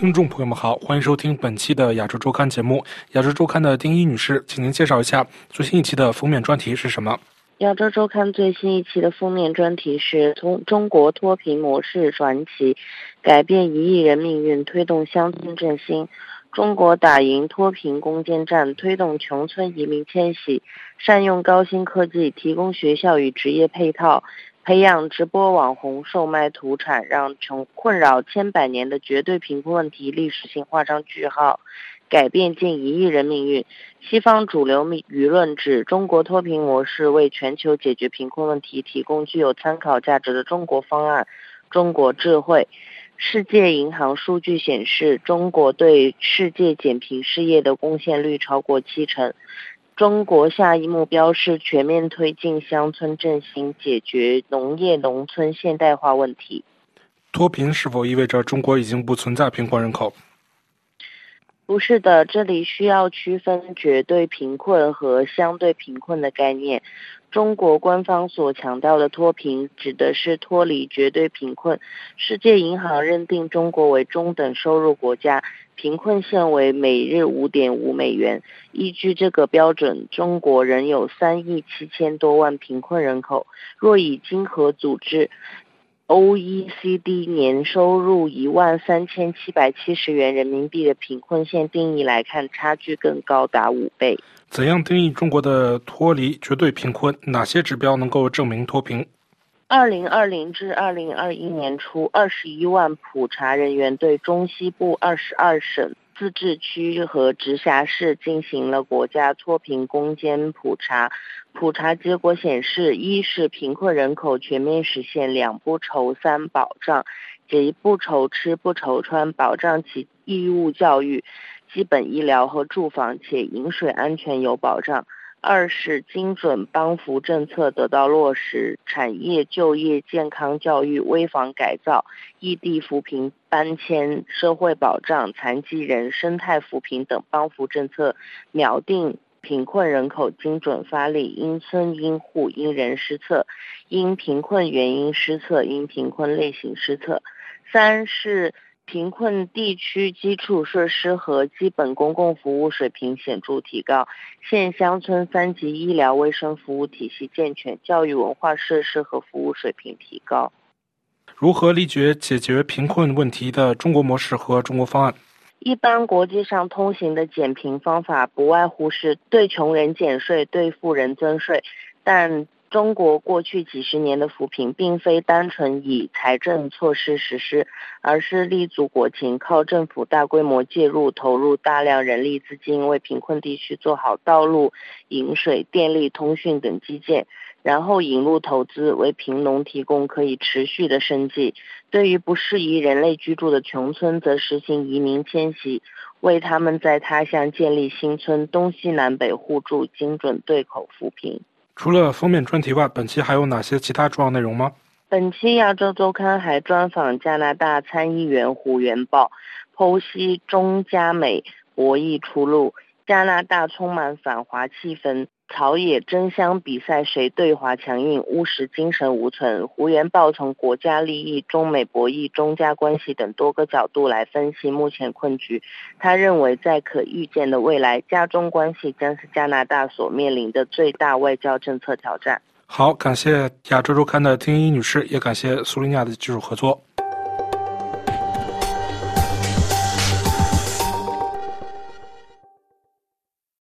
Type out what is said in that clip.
听众朋友们好，欢迎收听本期的亚洲周刊节目。亚洲周刊的丁一女士，请您介绍一下最新一期的封面专题是什么？亚洲周刊最新一期的封面专题是从中国脱贫模式传奇，改变一亿人命运，推动乡村振兴。中国打赢脱贫攻坚战，推动穷村移民迁徙，善用高新科技，提供学校与职业配套。培养直播网红售卖土产，让穷困扰千百年的绝对贫困问题历史性画上句号，改变近一亿人命运。西方主流舆论指中国脱贫模式为全球解决贫困问题提供具有参考价值的中国方案、中国智慧。世界银行数据显示，中国对世界减贫事业的贡献率超过七成。中国下一目标是全面推进乡村振兴，解决农业农村现代化问题。脱贫是否意味着中国已经不存在贫困人口？不是的，这里需要区分绝对贫困和相对贫困的概念。中国官方所强调的脱贫，指的是脱离绝对贫困。世界银行认定中国为中等收入国家，贫困线为每日五点五美元。依据这个标准，中国仍有三亿七千多万贫困人口。若以经合组织。OECD 年收入一万三千七百七十元人民币的贫困线定义来看，差距更高达五倍。怎样定义中国的脱离绝对贫困？哪些指标能够证明脱贫？二零二零至二零二一年初，二十一万普查人员对中西部二十二省。自治区和直辖市进行了国家脱贫攻坚普查，普查结果显示，一是贫困人口全面实现两不愁三保障，即不愁吃不愁穿，保障其义务教育、基本医疗和住房，且饮水安全有保障。二是精准帮扶政策得到落实，产业、就业、健康、教育、危房改造、异地扶贫搬迁、社会保障、残疾人、生态扶贫等帮扶政策秒定贫困人口精准发力，因村因户因人施策，因贫困原因施策，因贫困类型施策。三是。贫困地区基础设施和基本公共服务水平显著提高，县乡村三级医疗卫生服务体系健全，教育文化设施和服务水平提高。如何立决解决贫困问题的中国模式和中国方案？一般国际上通行的减贫方法不外乎是对穷人减税，对富人增税，但。中国过去几十年的扶贫，并非单纯以财政措施实施，而是立足国情，靠政府大规模介入，投入大量人力资金，为贫困地区做好道路、饮水、电力、通讯等基建，然后引入投资，为贫农提供可以持续的生计。对于不适宜人类居住的穷村，则实行移民迁徙，为他们在他乡建立新村，东西南北互助，精准对口扶贫。除了封面专题外，本期还有哪些其他重要内容吗？本期亚洲周刊还专访加拿大参议员胡元豹，剖析中加美博弈出路，加拿大充满反华气氛。朝野争相比赛谁对华强硬，务实精神无存。胡元豹从国家利益、中美博弈、中加关系等多个角度来分析目前困局。他认为，在可预见的未来，加中关系将是加拿大所面临的最大外交政策挑战。好，感谢亚洲周刊的丁一女士，也感谢苏林亚的技术合作。